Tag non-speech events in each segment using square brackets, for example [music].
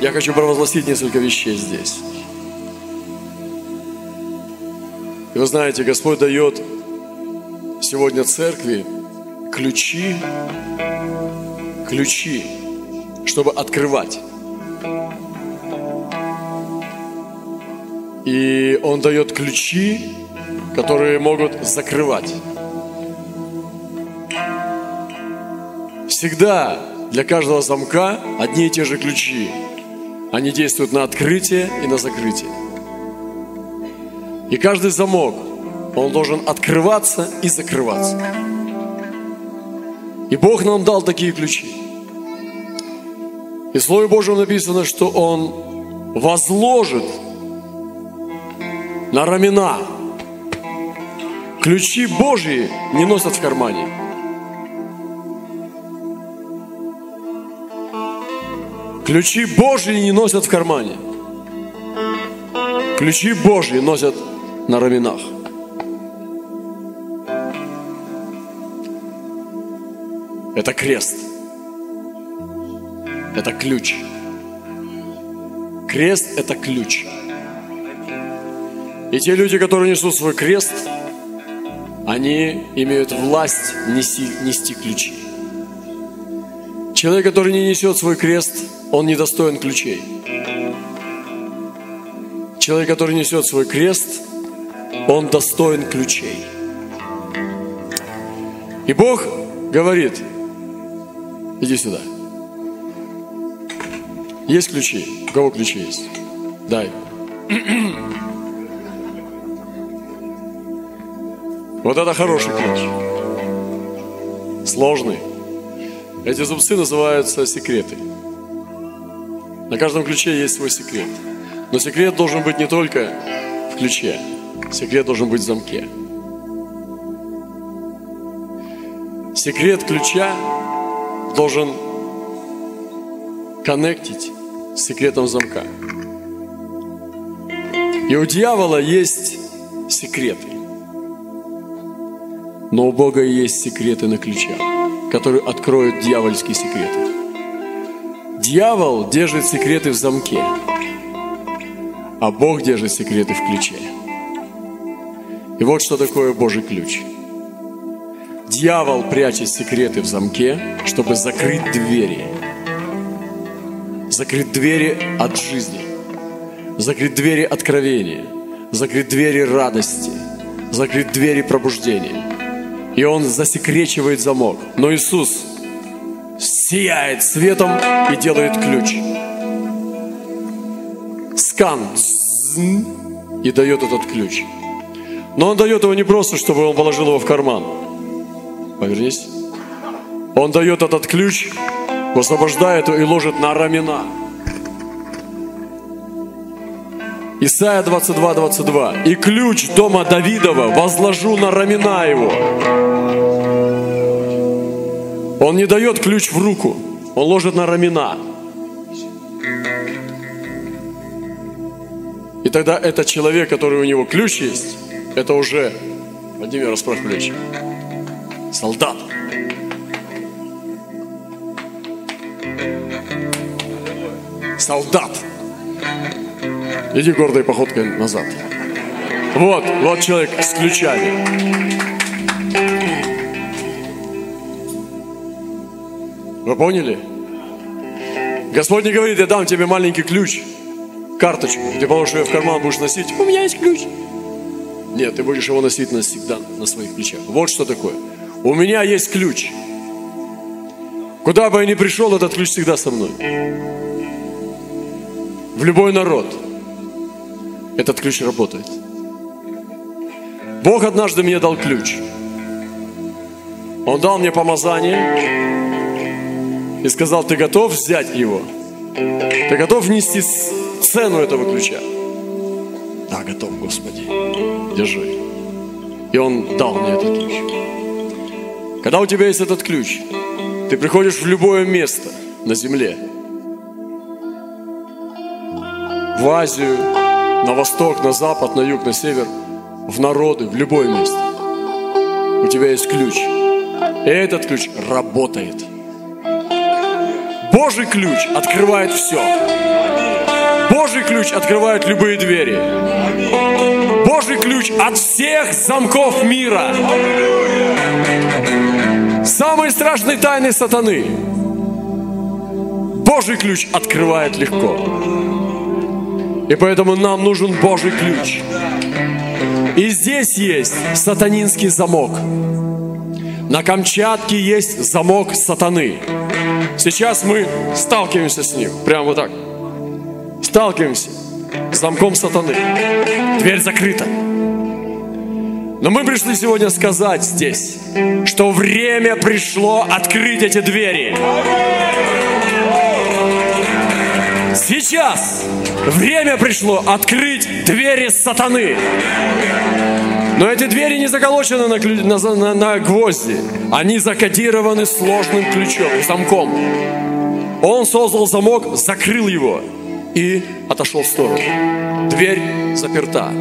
Я хочу провозгласить несколько вещей здесь. И вы знаете, Господь дает сегодня церкви ключи, ключи, чтобы открывать. И Он дает ключи, которые могут закрывать. Всегда для каждого замка одни и те же ключи. Они действуют на открытие и на закрытие. И каждый замок, он должен открываться и закрываться. И Бог нам дал такие ключи. И в Слове Божьем написано, что Он возложит на рамена. Ключи Божьи не носят в кармане. Ключи Божьи не носят в кармане. Ключи Божьи носят на раменах. Это крест. Это ключ. Крест – это ключ. И те люди, которые несут свой крест, они имеют власть нести, нести ключи. Человек, который не несет свой крест, он недостоин ключей. Человек, который несет свой крест, он достоин ключей. И Бог говорит, иди сюда. Есть ключи? У кого ключи есть? Дай. [clears throat] Вот это хороший ключ. Сложный. Эти зубцы называются секреты. На каждом ключе есть свой секрет. Но секрет должен быть не только в ключе. Секрет должен быть в замке. Секрет ключа должен коннектить с секретом замка. И у дьявола есть секреты. Но у Бога есть секреты на ключах, которые откроют дьявольские секреты. Дьявол держит секреты в замке, а Бог держит секреты в ключе. И вот что такое Божий ключ. Дьявол прячет секреты в замке, чтобы закрыть двери. Закрыть двери от жизни. Закрыть двери откровения. Закрыть двери радости. Закрыть двери пробуждения. И он засекречивает замок. Но Иисус сияет светом и делает ключ. Скан и дает этот ключ. Но он дает его не просто, чтобы он положил его в карман. Повернись. Он дает этот ключ, высвобождает его и ложит на рамена. Исайя 22, 22. «И ключ дома Давидова возложу на рамена его». Он не дает ключ в руку, он ложит на рамена. И тогда этот человек, который у него ключ есть, это уже, Владимир, расправь плечи, солдат. Солдат. Иди гордой походкой назад. Вот, вот человек с ключами. Вы поняли? Господь не говорит, я дам тебе маленький ключ, карточку, ты положишь ее в карман, будешь носить. У меня есть ключ. Нет, ты будешь его носить навсегда на своих плечах. Вот что такое. У меня есть ключ. Куда бы я ни пришел, этот ключ всегда со мной. В любой народ этот ключ работает. Бог однажды мне дал ключ. Он дал мне помазание и сказал, ты готов взять его? Ты готов нести цену этого ключа? Да, готов, Господи. Держи. И Он дал мне этот ключ. Когда у тебя есть этот ключ, ты приходишь в любое место на земле. В Азию, на восток, на запад, на юг, на север, в народы, в любое место. У тебя есть ключ. И этот ключ работает. Божий ключ открывает все. Божий ключ открывает любые двери. Божий ключ от всех замков мира. Самые страшные тайны сатаны. Божий ключ открывает легко. И поэтому нам нужен Божий ключ. И здесь есть сатанинский замок. На Камчатке есть замок сатаны. Сейчас мы сталкиваемся с ним. Прямо вот так. Сталкиваемся с замком сатаны. Дверь закрыта. Но мы пришли сегодня сказать здесь, что время пришло открыть эти двери. Сейчас время пришло открыть двери сатаны. Но эти двери не заколочены на, на, на, на гвозди. Они закодированы сложным ключом, замком. Он создал замок, закрыл его и отошел в сторону. Дверь заперта,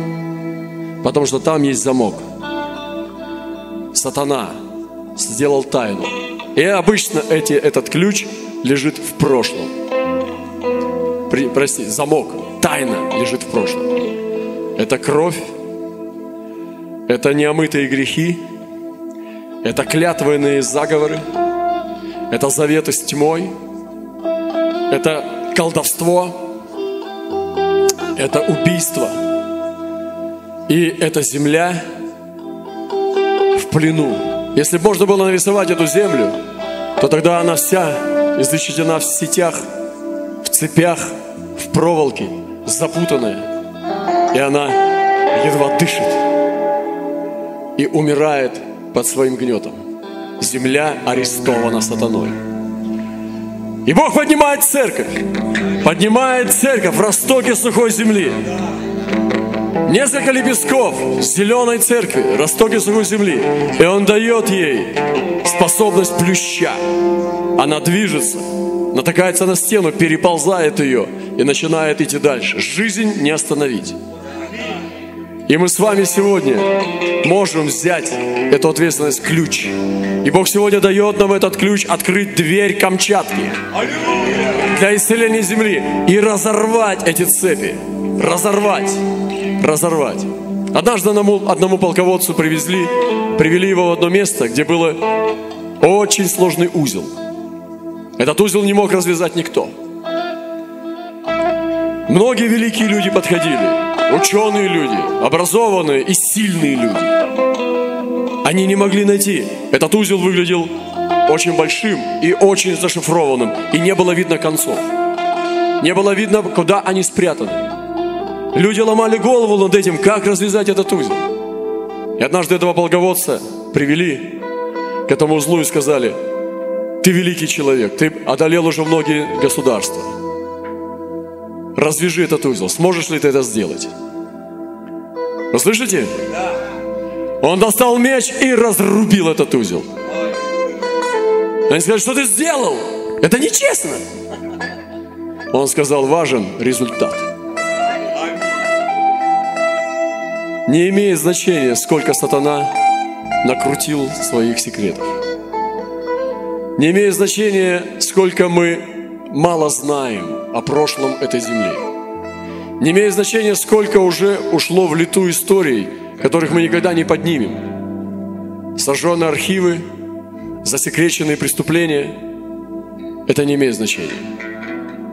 потому что там есть замок. Сатана сделал тайну. И обычно эти, этот ключ лежит в прошлом. При, прости, замок, тайна лежит в прошлом. Это кровь, это неомытые грехи, это клятвенные заговоры, это заветы с тьмой, это колдовство, это убийство. И эта земля в плену. Если можно было нарисовать эту землю, то тогда она вся излечена в сетях, в цепях, в проволоке, запутанная. И она едва дышит и умирает под своим гнетом. Земля арестована сатаной. И Бог поднимает церковь, поднимает церковь в ростоке сухой земли. Несколько лепестков зеленой церкви, ростоке сухой земли. И Он дает ей способность плюща. Она движется, натыкается на стену, переползает ее и начинает идти дальше. Жизнь не остановить. И мы с вами сегодня можем взять эту ответственность, ключ. И Бог сегодня дает нам этот ключ открыть дверь Камчатки для исцеления земли и разорвать эти цепи. Разорвать. Разорвать. Однажды одному, одному полководцу привезли, привели его в одно место, где было очень сложный узел. Этот узел не мог развязать никто. Многие великие люди подходили ученые люди, образованные и сильные люди. Они не могли найти. Этот узел выглядел очень большим и очень зашифрованным, и не было видно концов. Не было видно, куда они спрятаны. Люди ломали голову над этим, как развязать этот узел. И однажды этого полководца привели к этому узлу и сказали, ты великий человек, ты одолел уже многие государства развяжи этот узел. Сможешь ли ты это сделать? Вы слышите? Он достал меч и разрубил этот узел. Они сказали, что ты сделал? Это нечестно. Он сказал, важен результат. Не имеет значения, сколько сатана накрутил своих секретов. Не имеет значения, сколько мы мало знаем о прошлом этой земли. Не имеет значения, сколько уже ушло в лету историй, которых мы никогда не поднимем. Сожженные архивы, засекреченные преступления – это не имеет значения.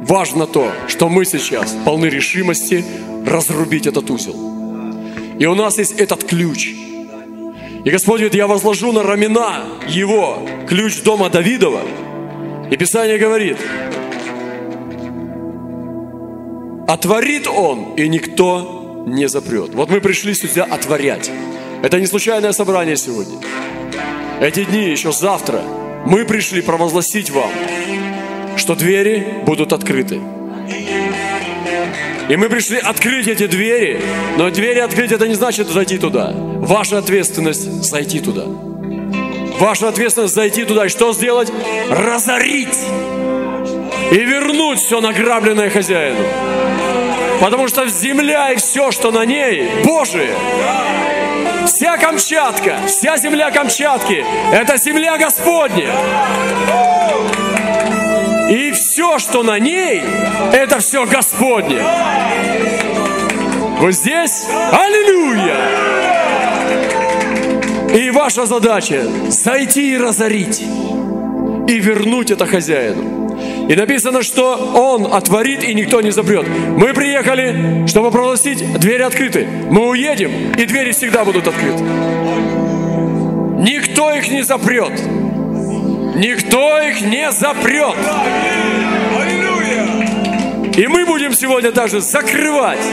Важно то, что мы сейчас полны решимости разрубить этот узел. И у нас есть этот ключ. И Господь говорит, я возложу на рамена его ключ дома Давидова. И Писание говорит, Отворит Он, и никто не запрет. Вот мы пришли сюда отворять. Это не случайное собрание сегодня. Эти дни, еще завтра, мы пришли провозгласить вам, что двери будут открыты. И мы пришли открыть эти двери, но двери открыть это не значит зайти туда. Ваша ответственность зайти туда. Ваша ответственность зайти туда и что сделать? Разорить и вернуть все награбленное хозяину. Потому что земля и все, что на ней, Божие. Вся Камчатка, вся земля Камчатки – это земля Господня. И все, что на ней, это все Господне. Вы здесь? Аллилуйя! И ваша задача зайти и разорить, и вернуть это хозяину. И написано, что Он отворит, и никто не запрет. Мы приехали, чтобы прогласить, двери открыты. Мы уедем, и двери всегда будут открыты. Никто их не запрет. Никто их не запрет. И мы будем сегодня даже закрывать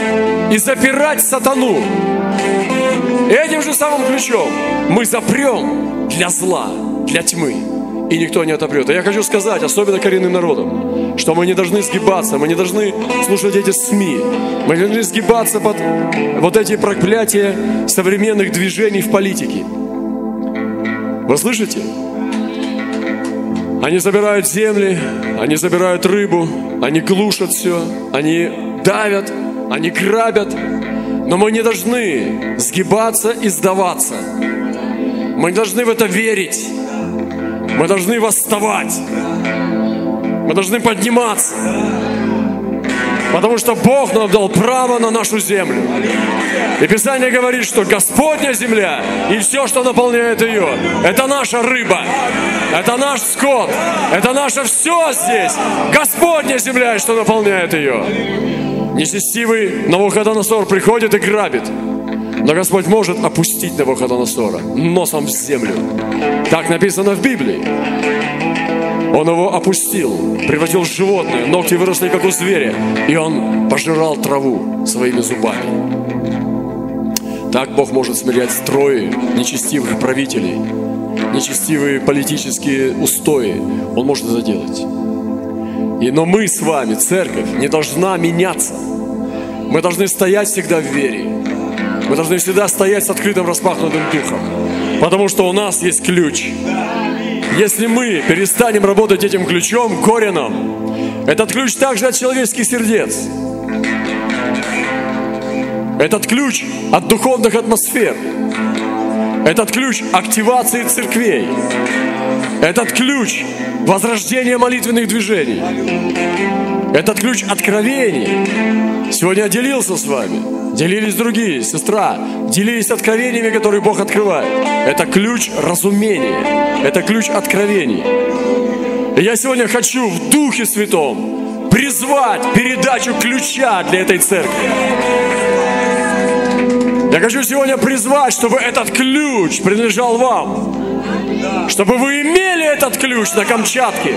и запирать сатану. Этим же самым ключом мы запрем для зла, для тьмы. И никто не отопрет. И я хочу сказать, особенно коренным народам, что мы не должны сгибаться, мы не должны слушать эти СМИ. Мы не должны сгибаться под вот эти проклятия современных движений в политике. Вы слышите? Они забирают земли, они забирают рыбу, они глушат все, они давят, они грабят. Но мы не должны сгибаться и сдаваться. Мы должны в это верить. Мы должны восставать. Мы должны подниматься. Потому что Бог нам дал право на нашу землю. И Писание говорит, что Господня земля и все, что наполняет ее, это наша рыба, это наш скот, это наше все здесь. Господня земля и что наполняет ее. Нечестивый Навуходоносор приходит и грабит. Но Господь может опустить Навуходоносора носом в землю. Так написано в Библии. Он его опустил, превратил в животное, ногти выросли, как у зверя, и он пожирал траву своими зубами. Так Бог может смирять строи нечестивых правителей, нечестивые политические устои. Он может это делать. И, но мы с вами, церковь, не должна меняться. Мы должны стоять всегда в вере. Мы должны всегда стоять с открытым распахнутым духом. Потому что у нас есть ключ. Если мы перестанем работать этим ключом, кореном, этот ключ также от человеческих сердец. Этот ключ от духовных атмосфер. Этот ключ активации церквей. Этот ключ возрождения молитвенных движений. Этот ключ откровений. Сегодня я делился с вами. Делились другие, сестра. Делились откровениями, которые Бог открывает. Это ключ разумения. Это ключ откровений. И я сегодня хочу в Духе Святом призвать передачу ключа для этой церкви. Я хочу сегодня призвать, чтобы этот ключ принадлежал вам. Чтобы вы имели этот ключ на Камчатке,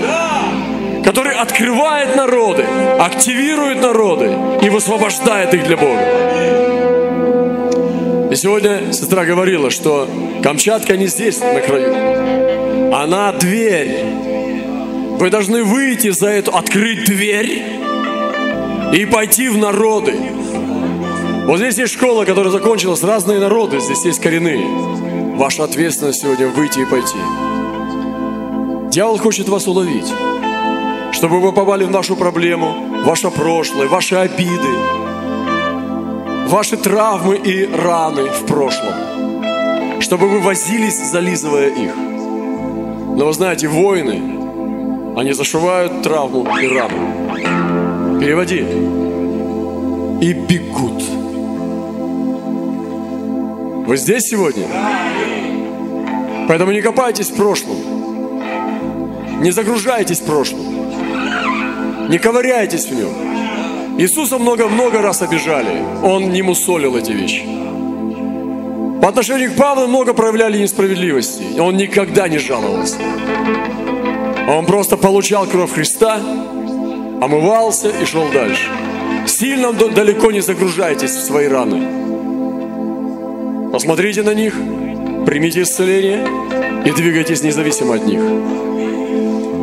который открывает народы, активирует народы и высвобождает их для Бога. И сегодня сестра говорила, что Камчатка не здесь, на краю. Она дверь. Вы должны выйти за эту, открыть дверь и пойти в народы. Вот здесь есть школа, которая закончилась, разные народы, здесь есть коренные. Ваша ответственность сегодня выйти и пойти. Дьявол хочет вас уловить, чтобы вы попали в нашу проблему, ваше прошлое, ваши обиды, ваши травмы и раны в прошлом, чтобы вы возились, зализывая их. Но вы знаете, воины, они зашивают травму и рану. Переводи. И бегут. Вы здесь сегодня? Поэтому не копайтесь в прошлом. Не загружайтесь в прошлом. Не ковыряйтесь в нем. Иисуса много-много раз обижали. Он не мусолил эти вещи. По отношению к Павлу много проявляли несправедливости. Он никогда не жаловался. Он просто получал кровь Христа, омывался и шел дальше. Сильно далеко не загружайтесь в свои раны. Посмотрите на них, примите исцеление и двигайтесь независимо от них.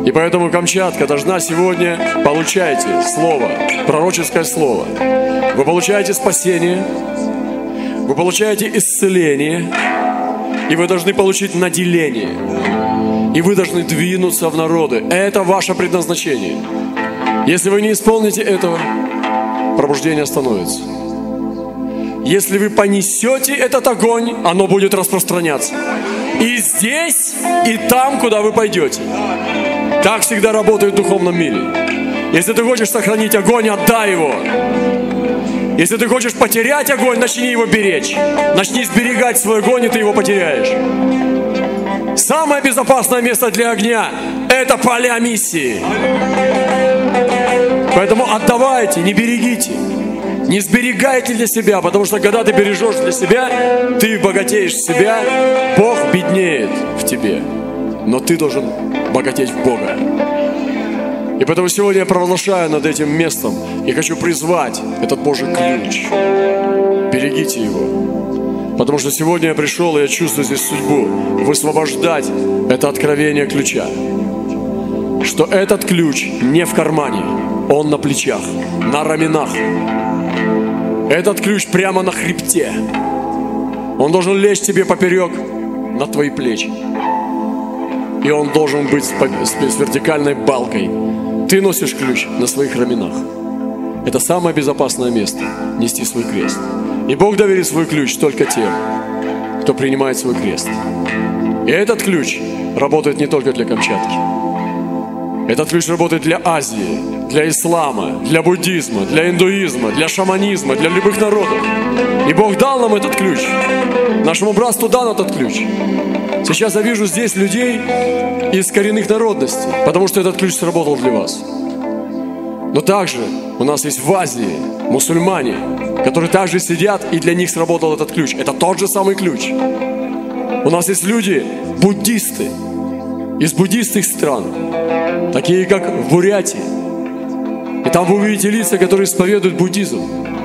И поэтому Камчатка должна сегодня получайте слово, пророческое слово. Вы получаете спасение, вы получаете исцеление, и вы должны получить наделение. И вы должны двинуться в народы. Это ваше предназначение. Если вы не исполните этого, пробуждение остановится. Если вы понесете этот огонь, оно будет распространяться. И здесь, и там, куда вы пойдете. Так всегда работает в духовном мире. Если ты хочешь сохранить огонь, отдай его. Если ты хочешь потерять огонь, начни его беречь. Начни сберегать свой огонь, и ты его потеряешь. Самое безопасное место для огня – это поля миссии. Поэтому отдавайте, не берегите. Не сберегайте для себя, потому что когда ты бережешь для себя, ты богатеешь себя, Бог беднеет в тебе. Но ты должен богатеть в Бога. И поэтому сегодня я провозглашаю над этим местом и хочу призвать этот Божий ключ. Берегите его. Потому что сегодня я пришел, и я чувствую здесь судьбу. Высвобождать это откровение ключа. Что этот ключ не в кармане, он на плечах, на раменах. Этот ключ прямо на хребте. Он должен лечь тебе поперек на твои плечи. И он должен быть с, вертикальной балкой. Ты носишь ключ на своих раменах. Это самое безопасное место – нести свой крест. И Бог доверит свой ключ только тем, кто принимает свой крест. И этот ключ работает не только для Камчатки. Этот ключ работает для Азии, для ислама, для буддизма, для индуизма, для шаманизма, для любых народов. И Бог дал нам этот ключ. Нашему братству дан этот ключ. Сейчас я вижу здесь людей из коренных народностей, потому что этот ключ сработал для вас. Но также у нас есть в Азии мусульмане, которые также сидят, и для них сработал этот ключ. Это тот же самый ключ. У нас есть люди, буддисты, из буддистских стран, такие как в Бурятии. И там вы увидите лица, которые исповедуют буддизм.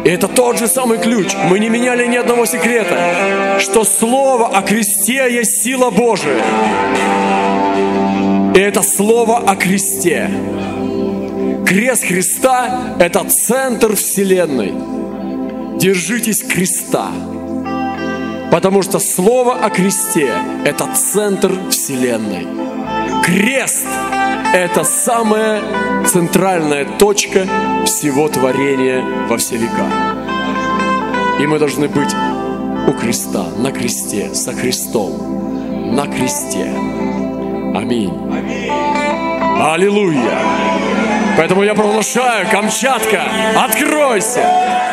И это тот же самый ключ. Мы не меняли ни одного секрета, что слово о кресте есть сила Божия. И это слово о кресте. Крест Христа – это центр Вселенной. Держитесь креста. Потому что слово о кресте – это центр Вселенной. Крест – это самая центральная точка всего творения во все века. И мы должны быть у креста, на кресте, со Христом, на кресте. Аминь. Аминь. Аллилуйя. Поэтому я провозглашаю, Камчатка, откройся!